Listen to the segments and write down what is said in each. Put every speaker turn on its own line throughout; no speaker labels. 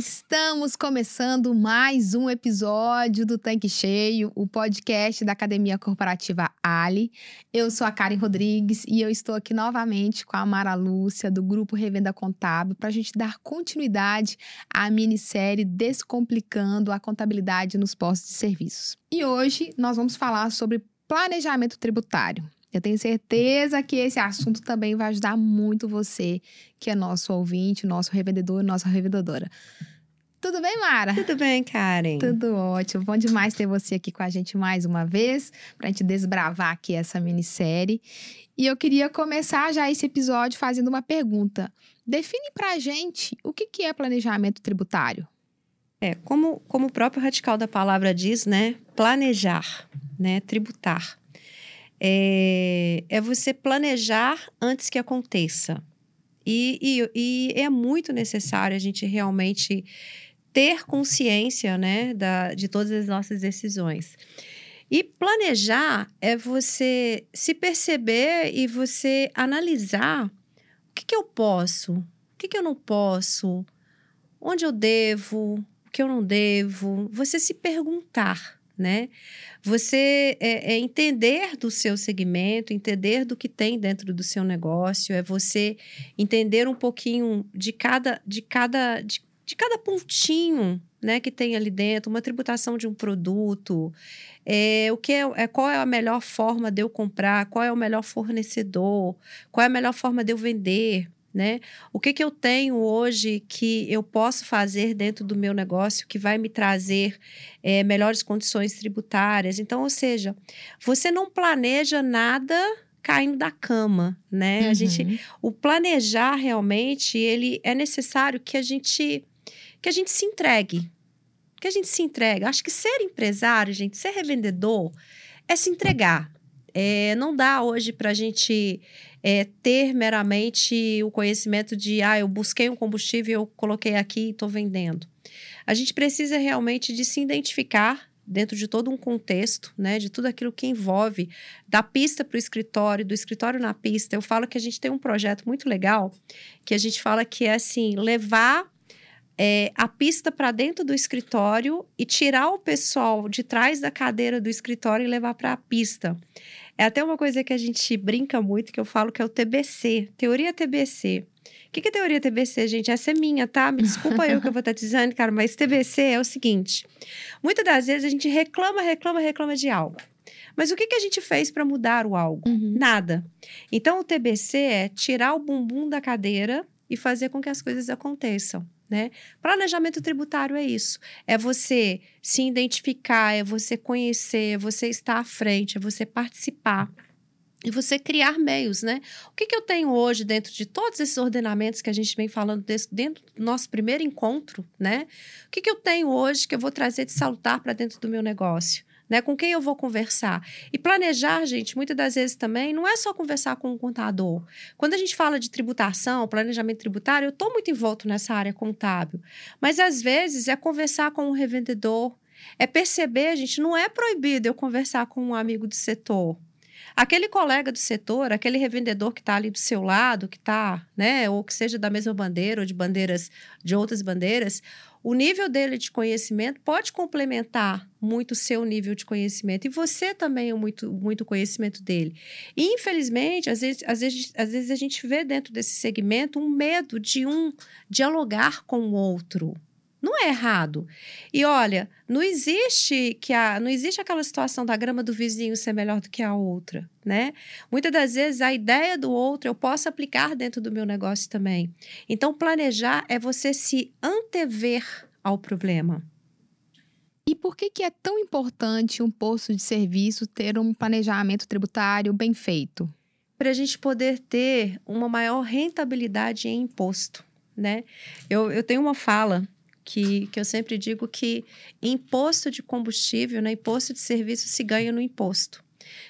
Estamos começando mais um episódio do Tanque Cheio, o podcast da Academia Corporativa Ali. Eu sou a Karen Rodrigues e eu estou aqui novamente com a Mara Lúcia, do Grupo Revenda Contábil, para a gente dar continuidade à minissérie Descomplicando a Contabilidade nos Postos de Serviços. E hoje nós vamos falar sobre planejamento tributário. Eu tenho certeza que esse assunto também vai ajudar muito você, que é nosso ouvinte, nosso revendedor, nossa revendedora. Tudo bem, Mara?
Tudo bem, Karen.
Tudo ótimo. Bom demais ter você aqui com a gente mais uma vez, para a gente desbravar aqui essa minissérie. E eu queria começar já esse episódio fazendo uma pergunta. Define para a gente o que, que é planejamento tributário.
É, como, como o próprio radical da palavra diz, né? Planejar, né? Tributar é, é você planejar antes que aconteça. E, e, e, é muito necessário a gente realmente ter consciência né, da, de todas as nossas decisões. E planejar é você se perceber e você analisar o que, que eu posso, o que, que eu não posso, onde eu devo, o que eu não devo. Você se perguntar né? Você é, é entender do seu segmento, entender do que tem dentro do seu negócio, é você entender um pouquinho de cada, de cada, de, de cada pontinho né, que tem ali dentro, uma tributação de um produto, é, o que é, é, qual é a melhor forma de eu comprar, qual é o melhor fornecedor, qual é a melhor forma de eu vender, né? O que, que eu tenho hoje que eu posso fazer dentro do meu negócio que vai me trazer é, melhores condições tributárias? Então, ou seja, você não planeja nada caindo da cama, né? Uhum. A gente, uhum. o planejar realmente, ele é necessário que a gente que a gente se entregue, que a gente se entregue. Acho que ser empresário, gente, ser revendedor é se entregar. É, não dá hoje para a gente é, ter meramente o conhecimento de, ah, eu busquei um combustível, eu coloquei aqui e estou vendendo. A gente precisa realmente de se identificar dentro de todo um contexto, né, de tudo aquilo que envolve da pista para o escritório, do escritório na pista. Eu falo que a gente tem um projeto muito legal que a gente fala que é assim levar é, a pista para dentro do escritório e tirar o pessoal de trás da cadeira do escritório e levar para a pista. É até uma coisa que a gente brinca muito, que eu falo que é o TBC, teoria TBC. O que, que é teoria TBC, gente? Essa é minha, tá? Me desculpa eu que eu vou estar dizendo, cara, mas TBC é o seguinte: muitas das vezes a gente reclama, reclama, reclama de algo. Mas o que, que a gente fez para mudar o algo? Uhum. Nada. Então, o TBC é tirar o bumbum da cadeira e fazer com que as coisas aconteçam. Né? Planejamento tributário é isso. É você se identificar, é você conhecer, é você estar à frente, é você participar. E você criar meios, né? O que, que eu tenho hoje dentro de todos esses ordenamentos que a gente vem falando desse, dentro do nosso primeiro encontro, né? O que, que eu tenho hoje que eu vou trazer de salutar para dentro do meu negócio? Né? Com quem eu vou conversar? E planejar, gente, muitas das vezes também não é só conversar com um contador. Quando a gente fala de tributação, planejamento tributário, eu estou muito envolto nessa área contábil. Mas às vezes é conversar com um revendedor, é perceber, gente, não é proibido eu conversar com um amigo do setor. Aquele colega do setor, aquele revendedor que está ali do seu lado, que está, né, ou que seja da mesma bandeira ou de bandeiras de outras bandeiras, o nível dele de conhecimento pode complementar muito o seu nível de conhecimento e você também é muito muito conhecimento dele. E, infelizmente, às vezes, às, vezes, às vezes a gente vê dentro desse segmento um medo de um dialogar com o outro. Não é errado. E olha, não existe que a, não existe aquela situação da grama do vizinho ser melhor do que a outra, né? Muitas das vezes a ideia do outro eu posso aplicar dentro do meu negócio também. Então planejar é você se antever ao problema.
E por que, que é tão importante um posto de serviço ter um planejamento tributário bem feito?
Para a gente poder ter uma maior rentabilidade em imposto, né? Eu, eu tenho uma fala que, que eu sempre digo que imposto de combustível, né, imposto de serviço se ganha no imposto.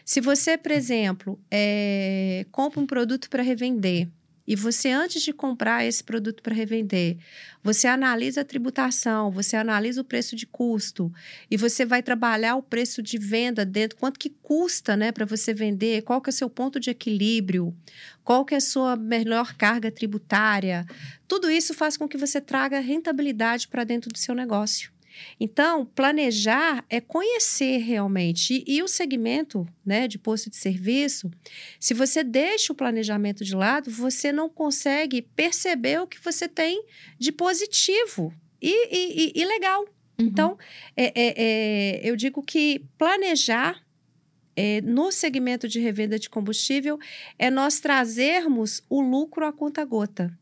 Se você, por exemplo, é, compra um produto para revender e você, antes de comprar esse produto para revender, você analisa a tributação, você analisa o preço de custo e você vai trabalhar o preço de venda dentro, quanto que custa né, para você vender, qual que é o seu ponto de equilíbrio, qual que é a sua melhor carga tributária. Tudo isso faz com que você traga rentabilidade para dentro do seu negócio. Então, planejar é conhecer realmente. E, e, o segmento né, de posto de serviço, se você deixa o planejamento de lado, você não consegue perceber o que você tem de positivo e, e, e legal. Uhum. Então, é, é, é, eu digo que planejar é, no segmento de revenda de combustível é nós trazermos o lucro a conta gota.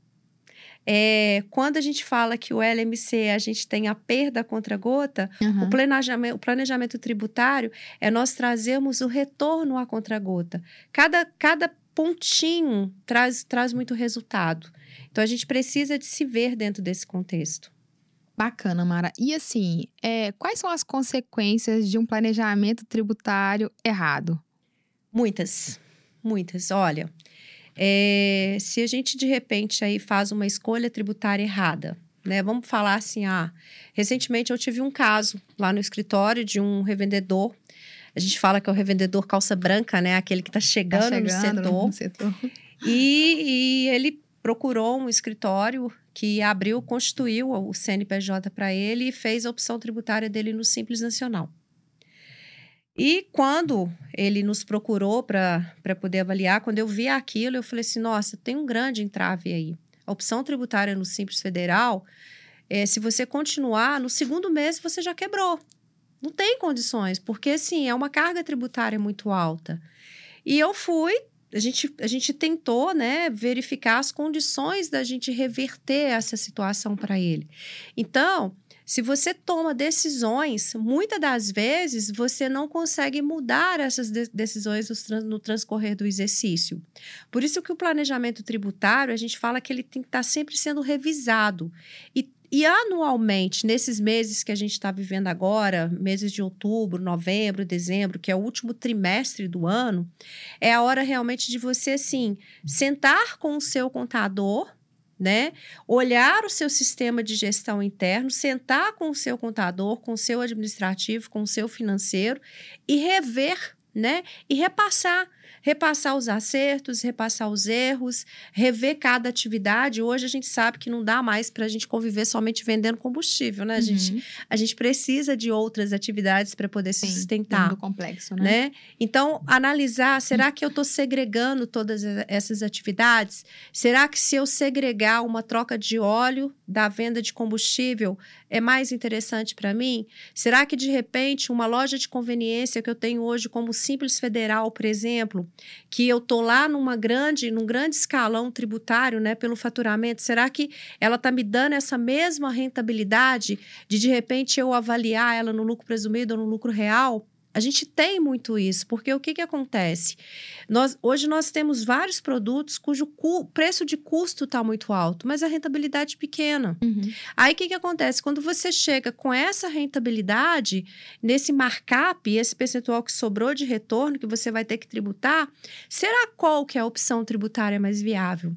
É, quando a gente fala que o LMC a gente tem a perda contra gota, uhum. o, planejamento, o planejamento tributário é nós trazermos o retorno à contra-gota. Cada, cada pontinho traz, traz muito resultado. Então a gente precisa de se ver dentro desse contexto.
Bacana, Mara. E assim, é, quais são as consequências de um planejamento tributário errado?
Muitas, muitas. Olha, é, se a gente de repente aí faz uma escolha tributária errada, né? Vamos falar assim, ah, recentemente eu tive um caso lá no escritório de um revendedor. A gente fala que é o revendedor calça branca, né? Aquele que está chegando, tá chegando, no setor. No setor. E, e ele procurou um escritório que abriu, constituiu o CNPJ para ele e fez a opção tributária dele no Simples Nacional. E quando ele nos procurou para poder avaliar, quando eu vi aquilo, eu falei assim: nossa, tem um grande entrave aí. A opção tributária no Simples Federal, é, se você continuar, no segundo mês você já quebrou. Não tem condições, porque assim, é uma carga tributária muito alta. E eu fui, a gente, a gente tentou né, verificar as condições da gente reverter essa situação para ele. Então, se você toma decisões, muitas das vezes você não consegue mudar essas de decisões no transcorrer do exercício. Por isso que o planejamento tributário, a gente fala que ele tem que estar tá sempre sendo revisado. E e anualmente, nesses meses que a gente está vivendo agora, meses de outubro, novembro, dezembro, que é o último trimestre do ano, é a hora realmente de você, assim, sentar com o seu contador né? Olhar o seu sistema de gestão interno, sentar com o seu contador, com o seu administrativo, com o seu financeiro e rever, né? E repassar repassar os acertos, repassar os erros, rever cada atividade. Hoje a gente sabe que não dá mais para a gente conviver somente vendendo combustível, né? A, uhum. gente, a gente precisa de outras atividades para poder Sim, se sustentar.
complexo, né?
né? Então, analisar, será que eu estou segregando todas essas atividades? Será que se eu segregar uma troca de óleo da venda de combustível é mais interessante para mim? Será que de repente uma loja de conveniência que eu tenho hoje como Simples Federal, por exemplo, que eu tô lá numa grande, num grande escalão tributário, né, pelo faturamento, será que ela está me dando essa mesma rentabilidade de de repente eu avaliar ela no lucro presumido ou no lucro real? A gente tem muito isso, porque o que, que acontece? Nós, hoje nós temos vários produtos cujo cu, preço de custo está muito alto, mas a rentabilidade é pequena. Uhum. Aí o que, que acontece? Quando você chega com essa rentabilidade, nesse markup, esse percentual que sobrou de retorno que você vai ter que tributar, será qual que é a opção tributária mais viável?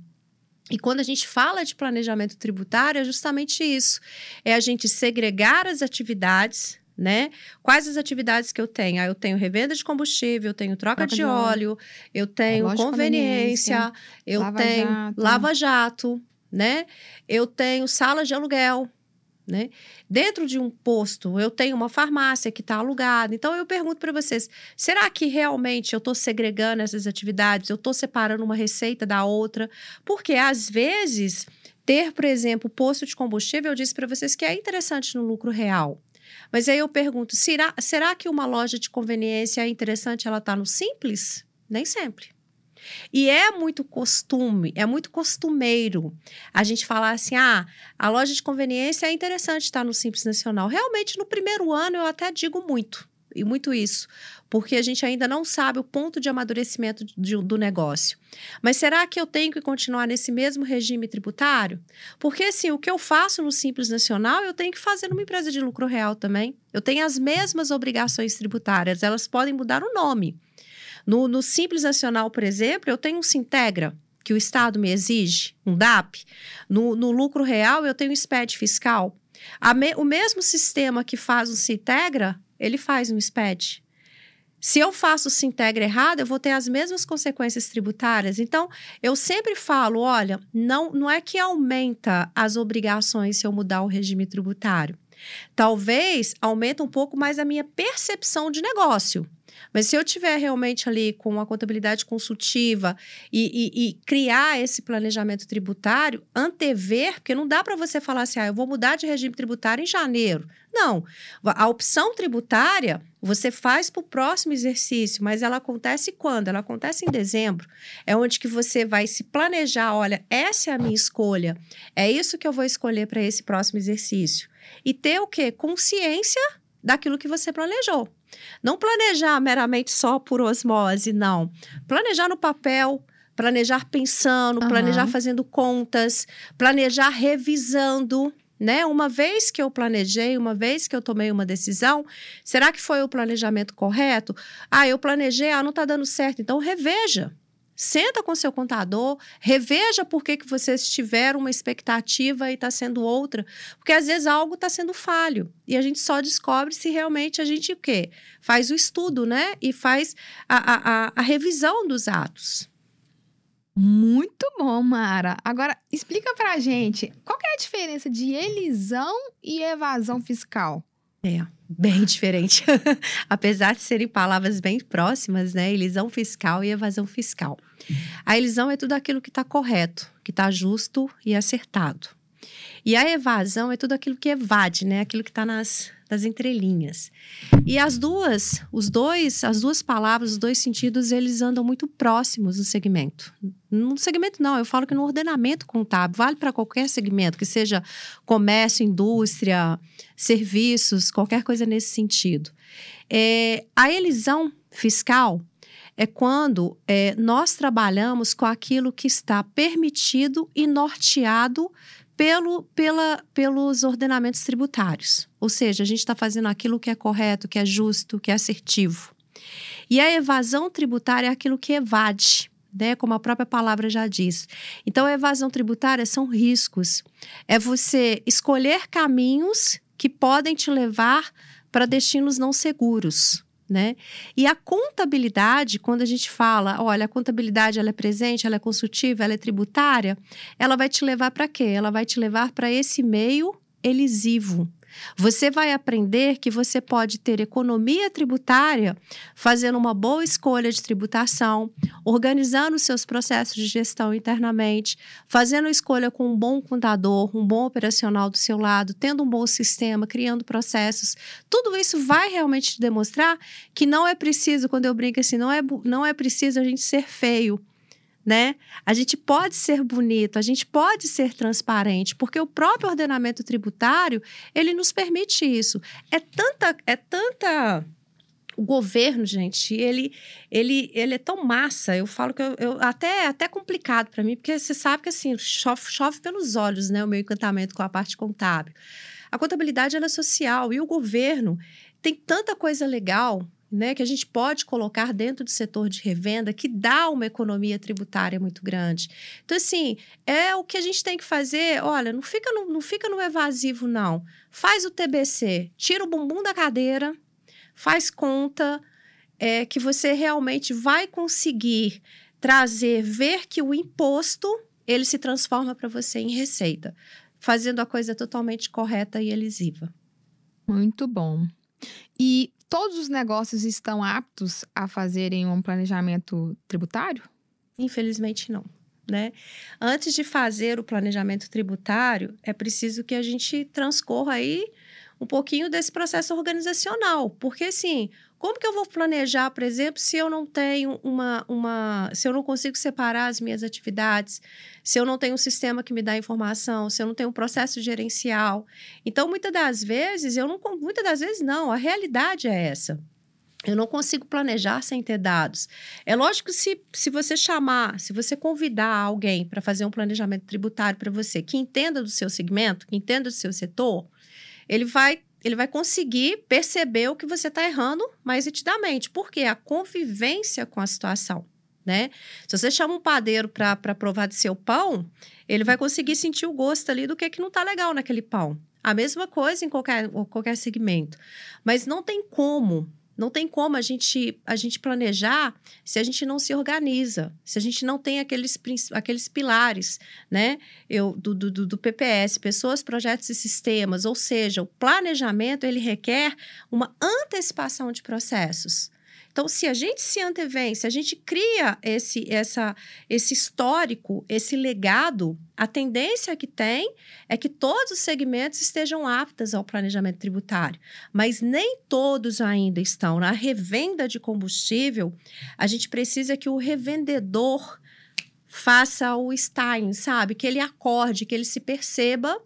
E quando a gente fala de planejamento tributário, é justamente isso: é a gente segregar as atividades né? Quais as atividades que eu tenho? Ah, eu tenho revenda de combustível, eu tenho troca, troca de, óleo, óleo, eu tenho é, conveniência, eu lava tenho jato. lava-jato, né? Eu tenho sala de aluguel, né? Dentro de um posto, eu tenho uma farmácia que está alugada. Então, eu pergunto para vocês: será que realmente eu estou segregando essas atividades? Eu estou separando uma receita da outra? Porque, às vezes, ter, por exemplo, posto de combustível, eu disse para vocês que é interessante no lucro real. Mas aí eu pergunto: será, será que uma loja de conveniência é interessante ela estar tá no simples? Nem sempre. E é muito costume, é muito costumeiro a gente falar assim: ah, a loja de conveniência é interessante estar no Simples Nacional. Realmente, no primeiro ano, eu até digo muito e muito isso, porque a gente ainda não sabe o ponto de amadurecimento de, do negócio. Mas será que eu tenho que continuar nesse mesmo regime tributário? Porque assim, o que eu faço no Simples Nacional, eu tenho que fazer numa empresa de lucro real também. Eu tenho as mesmas obrigações tributárias, elas podem mudar o nome. No, no Simples Nacional, por exemplo, eu tenho um Sintegra, que o Estado me exige, um DAP, no, no lucro real eu tenho um SPED fiscal. Me, o mesmo sistema que faz o se integra, ele faz um SPED. Se eu faço o integra errado, eu vou ter as mesmas consequências tributárias. Então, eu sempre falo, olha, não, não é que aumenta as obrigações se eu mudar o regime tributário. Talvez aumente um pouco mais a minha percepção de negócio. Mas se eu tiver realmente ali com a contabilidade consultiva e, e, e criar esse planejamento tributário, antever, porque não dá para você falar assim, ah, eu vou mudar de regime tributário em janeiro. Não. A opção tributária você faz para o próximo exercício, mas ela acontece quando? Ela acontece em dezembro. É onde que você vai se planejar, olha, essa é a minha escolha. É isso que eu vou escolher para esse próximo exercício. E ter o quê? Consciência daquilo que você planejou. Não planejar meramente só por osmose, não. Planejar no papel, planejar pensando, uhum. planejar fazendo contas, planejar revisando. Né? Uma vez que eu planejei, uma vez que eu tomei uma decisão, será que foi o planejamento correto? Ah, eu planejei, ah, não está dando certo, então reveja. Senta com seu contador, reveja por que, que vocês tiveram uma expectativa e está sendo outra. Porque às vezes algo está sendo falho. E a gente só descobre se realmente a gente o quê? Faz o estudo, né? E faz a, a, a revisão dos atos.
Muito bom, Mara. Agora, explica pra gente, qual é a diferença de elisão e evasão fiscal?
É, bem diferente. Apesar de serem palavras bem próximas, né? Elisão fiscal e evasão fiscal. A elisão é tudo aquilo que está correto, que está justo e acertado. E a evasão é tudo aquilo que evade, né? Aquilo que está nas, nas entrelinhas. E as duas, os dois, as duas palavras, os dois sentidos, eles andam muito próximos no segmento. No segmento não, eu falo que no ordenamento contábil, vale para qualquer segmento, que seja comércio, indústria, serviços, qualquer coisa nesse sentido. É, a elisão fiscal é quando é, nós trabalhamos com aquilo que está permitido e norteado pelo, pela, pelos ordenamentos tributários. Ou seja, a gente está fazendo aquilo que é correto, que é justo, que é assertivo. E a evasão tributária é aquilo que evade. Né, como a própria palavra já diz. Então, a evasão tributária são riscos. É você escolher caminhos que podem te levar para destinos não seguros né? E a contabilidade, quando a gente fala, olha, a contabilidade ela é presente, ela é consultiva, ela é tributária, ela vai te levar para quê? Ela vai te levar para esse meio elisivo, você vai aprender que você pode ter economia tributária fazendo uma boa escolha de tributação, organizando seus processos de gestão internamente, fazendo escolha com um bom contador, um bom operacional do seu lado, tendo um bom sistema, criando processos. Tudo isso vai realmente te demonstrar que não é preciso, quando eu brinco assim, não é, não é preciso a gente ser feio né? A gente pode ser bonito, a gente pode ser transparente, porque o próprio ordenamento tributário, ele nos permite isso. É tanta é tanta o governo, gente, ele, ele, ele é tão massa. Eu falo que eu, eu até até complicado para mim, porque você sabe que assim chove, chove pelos olhos, né? O meu encantamento com a parte contábil. A contabilidade ela é social e o governo tem tanta coisa legal né, que a gente pode colocar dentro do setor de revenda que dá uma economia tributária muito grande. Então, assim, é o que a gente tem que fazer. Olha, não fica no, não fica no evasivo, não. Faz o TBC, tira o bumbum da cadeira, faz conta é, que você realmente vai conseguir trazer, ver que o imposto ele se transforma para você em receita, fazendo a coisa totalmente correta e elisiva.
Muito bom. E todos os negócios estão aptos a fazerem um planejamento tributário?
Infelizmente, não. Né? Antes de fazer o planejamento tributário, é preciso que a gente transcorra aí um pouquinho desse processo organizacional, porque assim, como que eu vou planejar, por exemplo, se eu não tenho uma, uma. se eu não consigo separar as minhas atividades, se eu não tenho um sistema que me dá informação, se eu não tenho um processo gerencial. Então, muitas das vezes, eu não. Muitas das vezes, não, a realidade é essa. Eu não consigo planejar sem ter dados. É lógico que se, se você chamar, se você convidar alguém para fazer um planejamento tributário para você, que entenda do seu segmento, que entenda do seu setor, ele vai ele vai conseguir perceber o que você está errando mais nitidamente, porque a convivência com a situação. né? Se você chama um padeiro para provar de seu pão, ele vai conseguir sentir o gosto ali do que, que não está legal naquele pão. A mesma coisa em qualquer, qualquer segmento. Mas não tem como não tem como a gente, a gente planejar se a gente não se organiza, se a gente não tem aqueles, aqueles pilares né? Eu, do, do, do PPS, pessoas, projetos e sistemas. Ou seja, o planejamento ele requer uma antecipação de processos. Então, se a gente se antevém, se a gente cria esse, essa, esse histórico, esse legado, a tendência que tem é que todos os segmentos estejam aptos ao planejamento tributário, mas nem todos ainda estão. Na revenda de combustível, a gente precisa que o revendedor faça o styling, sabe? Que ele acorde, que ele se perceba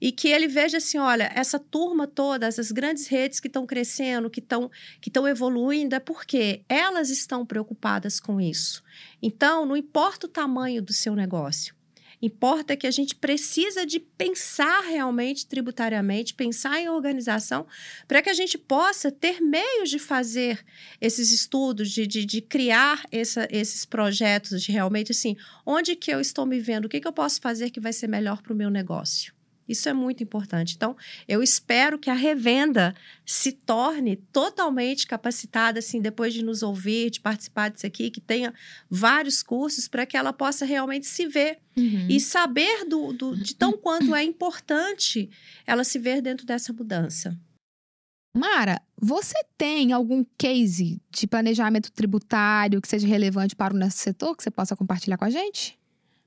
e que ele veja assim, olha, essa turma toda, essas grandes redes que estão crescendo, que estão que estão evoluindo, é porque elas estão preocupadas com isso. Então, não importa o tamanho do seu negócio. Importa que a gente precisa de pensar realmente tributariamente, pensar em organização, para que a gente possa ter meios de fazer esses estudos, de, de, de criar essa, esses projetos de realmente assim, onde que eu estou me vendo, o que, que eu posso fazer que vai ser melhor para o meu negócio. Isso é muito importante. Então, eu espero que a revenda se torne totalmente capacitada, assim, depois de nos ouvir, de participar disso aqui, que tenha vários cursos para que ela possa realmente se ver uhum. e saber do, do, de tão quanto é importante ela se ver dentro dessa mudança.
Mara, você tem algum case de planejamento tributário que seja relevante para o nosso setor que você possa compartilhar com a gente?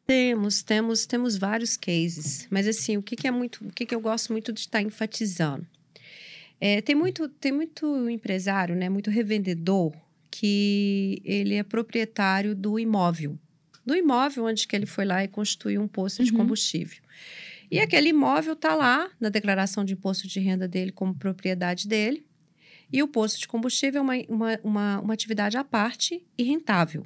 Temos, temos, temos vários cases, mas assim, o que, que é muito, o que, que eu gosto muito de estar enfatizando? É, tem muito, tem muito empresário, né, muito revendedor que ele é proprietário do imóvel, do imóvel onde que ele foi lá e constituiu um posto de uhum. combustível. E aquele imóvel está lá na declaração de imposto de renda dele como propriedade dele. E o posto de combustível é uma, uma, uma, uma atividade à parte e rentável.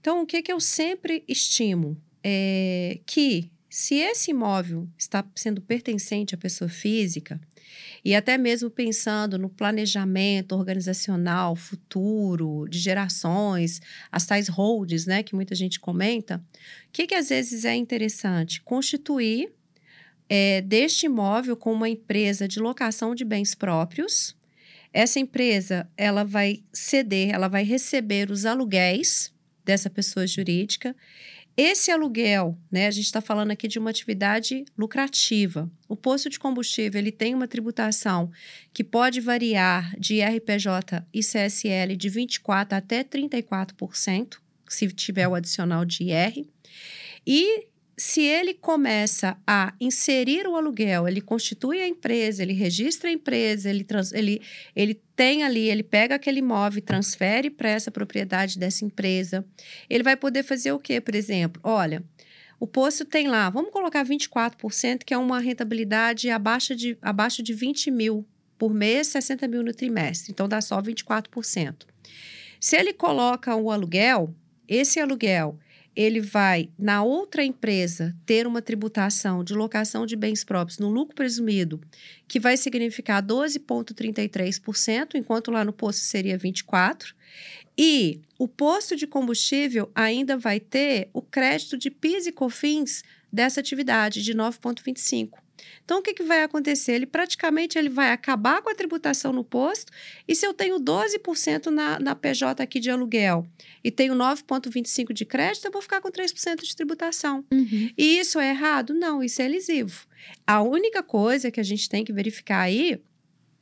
Então, o que, que eu sempre estimo? É, que se esse imóvel está sendo pertencente à pessoa física, e até mesmo pensando no planejamento organizacional futuro, de gerações, as tais holds, né, que muita gente comenta, o que, que às vezes é interessante? Constituir é, deste imóvel com uma empresa de locação de bens próprios. Essa empresa, ela vai ceder, ela vai receber os aluguéis dessa pessoa jurídica esse aluguel, né, a gente está falando aqui de uma atividade lucrativa. O posto de combustível ele tem uma tributação que pode variar de RPJ e CSL de 24% até 34%, se tiver o adicional de IR. E se ele começa a inserir o aluguel, ele constitui a empresa, ele registra a empresa, ele, trans, ele, ele tem ali, ele pega aquele imóvel e transfere para essa propriedade dessa empresa, ele vai poder fazer o quê, por exemplo? Olha, o posto tem lá, vamos colocar 24%, que é uma rentabilidade abaixo de, abaixo de 20 mil por mês, 60 mil no trimestre. Então, dá só 24%. Se ele coloca o aluguel, esse aluguel ele vai, na outra empresa, ter uma tributação de locação de bens próprios no lucro presumido, que vai significar 12,33%, enquanto lá no posto seria 24%. E o posto de combustível ainda vai ter o crédito de PIS e COFINS dessa atividade de 9,25%. Então, o que, que vai acontecer? Ele praticamente ele vai acabar com a tributação no posto, e se eu tenho 12% na, na PJ aqui de aluguel e tenho 9,25% de crédito, eu vou ficar com 3% de tributação. Uhum. E isso é errado? Não, isso é lesivo. A única coisa que a gente tem que verificar aí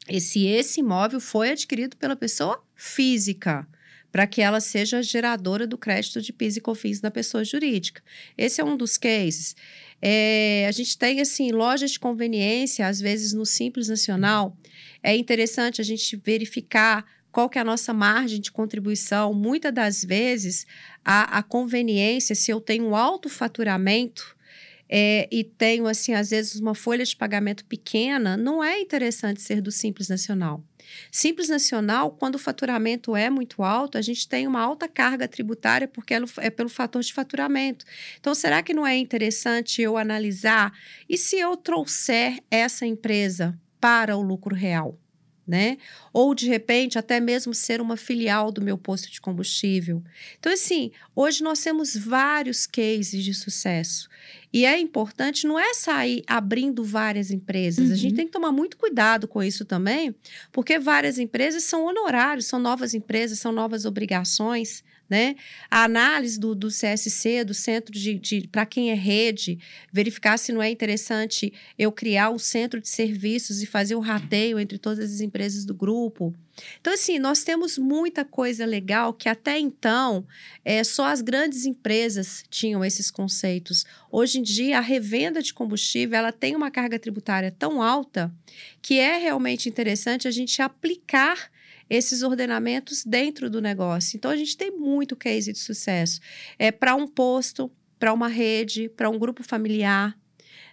é se esse imóvel foi adquirido pela pessoa física para que ela seja geradora do crédito de PIS e COFINS da pessoa jurídica. Esse é um dos cases. É, a gente tem, assim, lojas de conveniência, às vezes no Simples Nacional. É interessante a gente verificar qual que é a nossa margem de contribuição. Muitas das vezes, a, a conveniência, se eu tenho um alto faturamento, é, e tenho, assim, às vezes, uma folha de pagamento pequena, não é interessante ser do Simples Nacional. Simples Nacional, quando o faturamento é muito alto, a gente tem uma alta carga tributária porque é pelo fator de faturamento. Então, será que não é interessante eu analisar? E se eu trouxer essa empresa para o lucro real? Né? Ou de repente até mesmo ser uma filial do meu posto de combustível. Então assim, hoje nós temos vários cases de sucesso. E é importante não é sair abrindo várias empresas. Uhum. A gente uhum. tem que tomar muito cuidado com isso também, porque várias empresas são honorários, são novas empresas, são novas obrigações né? A análise do, do CSC, do centro de, de para quem é rede, verificar se não é interessante eu criar um centro de serviços e fazer o um rateio entre todas as empresas do grupo. Então, assim, nós temos muita coisa legal que até então é, só as grandes empresas tinham esses conceitos. Hoje em dia, a revenda de combustível ela tem uma carga tributária tão alta que é realmente interessante a gente aplicar esses ordenamentos dentro do negócio. Então, a gente tem muito case de sucesso. É para um posto, para uma rede, para um grupo familiar,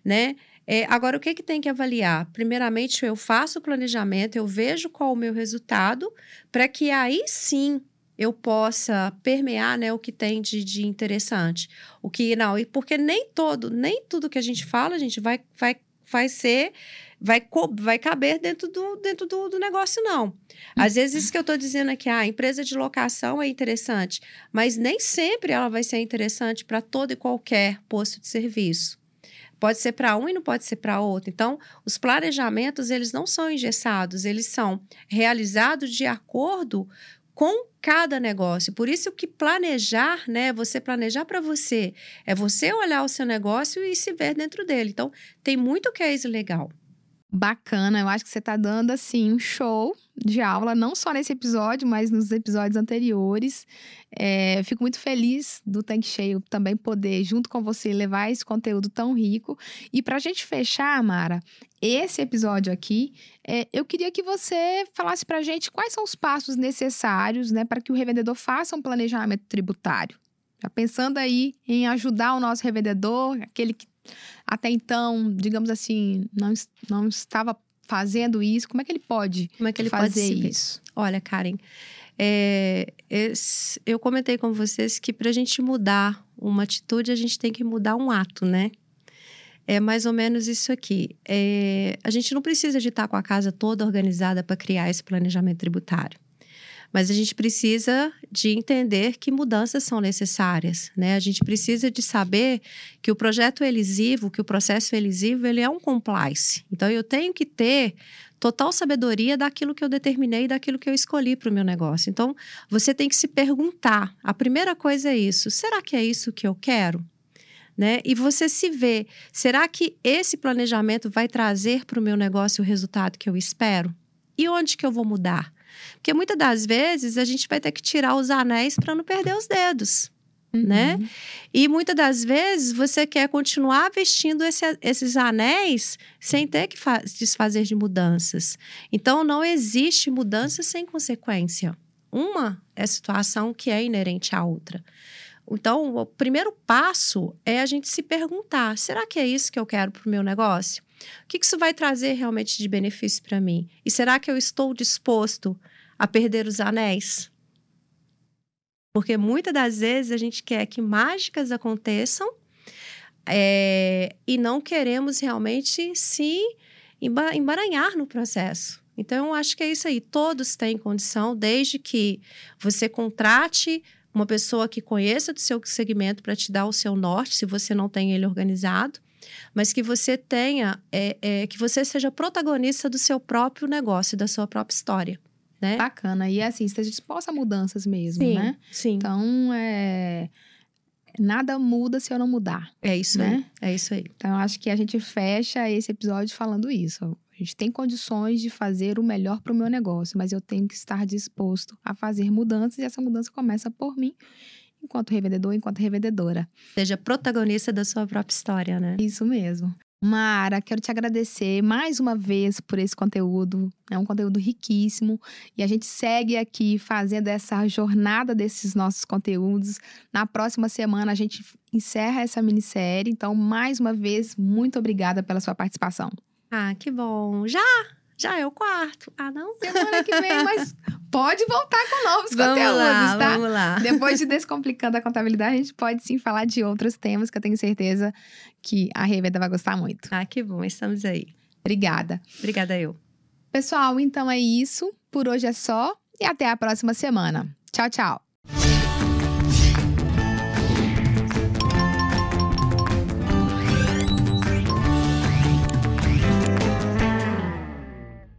né? É, agora, o que, que tem que avaliar? Primeiramente, eu faço o planejamento, eu vejo qual o meu resultado, para que aí sim eu possa permear né, o que tem de, de interessante. O que não, e porque nem todo, nem tudo que a gente fala, a gente vai, vai, vai ser vai, vai caber dentro do, dentro do, do negócio, não. Às vezes, isso que eu estou dizendo aqui, ah, a empresa de locação é interessante, mas nem sempre ela vai ser interessante para todo e qualquer posto de serviço. Pode ser para um e não pode ser para outro. Então, os planejamentos, eles não são engessados, eles são realizados de acordo com cada negócio. Por isso que planejar, né, você planejar para você, é você olhar o seu negócio e se ver dentro dele. Então, tem muito case legal
bacana. Eu acho que você está dando assim um show de aula, não só nesse episódio, mas nos episódios anteriores. É, fico muito feliz do Tanque Cheio também poder, junto com você, levar esse conteúdo tão rico. E para a gente fechar, Mara, esse episódio aqui, é, eu queria que você falasse para a gente quais são os passos necessários né, para que o revendedor faça um planejamento tributário. Já pensando aí em ajudar o nosso revendedor, aquele que até então, digamos assim, não, não estava fazendo isso, como é que ele pode
como é que ele
fazer
pode
isso?
Olha, Karen, é, eu comentei com vocês que para a gente mudar uma atitude, a gente tem que mudar um ato, né? É mais ou menos isso aqui. É, a gente não precisa de estar com a casa toda organizada para criar esse planejamento tributário. Mas a gente precisa de entender que mudanças são necessárias, né? A gente precisa de saber que o projeto elisivo, que o processo elisivo, ele é um compliance. Então, eu tenho que ter total sabedoria daquilo que eu determinei, daquilo que eu escolhi para o meu negócio. Então, você tem que se perguntar. A primeira coisa é isso: será que é isso que eu quero? Né? E você se vê, será que esse planejamento vai trazer para o meu negócio o resultado que eu espero? E onde que eu vou mudar? Porque muitas das vezes a gente vai ter que tirar os anéis para não perder os dedos. Uhum. Né? E muitas das vezes você quer continuar vestindo esse, esses anéis sem ter que desfazer de mudanças. Então, não existe mudança sem consequência. Uma é a situação que é inerente à outra. Então, o primeiro passo é a gente se perguntar: será que é isso que eu quero para o meu negócio? O que isso vai trazer realmente de benefício para mim? E será que eu estou disposto a perder os anéis. Porque muitas das vezes a gente quer que mágicas aconteçam é, e não queremos realmente se emaranhar no processo. Então, eu acho que é isso aí. Todos têm condição, desde que você contrate uma pessoa que conheça do seu segmento para te dar o seu norte, se você não tem ele organizado, mas que você tenha, é, é, que você seja protagonista do seu próprio negócio, da sua própria história né?
Bacana. E assim, esteja disposta a mudanças mesmo,
sim,
né?
Sim.
Então, é... nada muda se eu não mudar.
É isso né? aí. É isso aí.
Então, acho que a gente fecha esse episódio falando isso. A gente tem condições de fazer o melhor para o meu negócio, mas eu tenho que estar disposto a fazer mudanças e essa mudança começa por mim enquanto revendedor, enquanto revendedora.
Seja protagonista da sua própria história, né?
Isso mesmo. Mara, quero te agradecer mais uma vez por esse conteúdo. É um conteúdo riquíssimo e a gente segue aqui fazendo essa jornada desses nossos conteúdos. Na próxima semana a gente encerra essa minissérie. Então, mais uma vez, muito obrigada pela sua participação.
Ah, que bom. Já! Já é o quarto. Ah, não?
Semana que vem, mas pode voltar com novos
vamos
conteúdos,
lá,
tá?
Vamos lá.
Depois de Descomplicando a Contabilidade, a gente pode sim falar de outros temas que eu tenho certeza que a Reveda vai gostar muito.
Ah, que bom. Estamos aí.
Obrigada.
Obrigada eu.
Pessoal, então é isso. Por hoje é só e até a próxima semana. Tchau, tchau.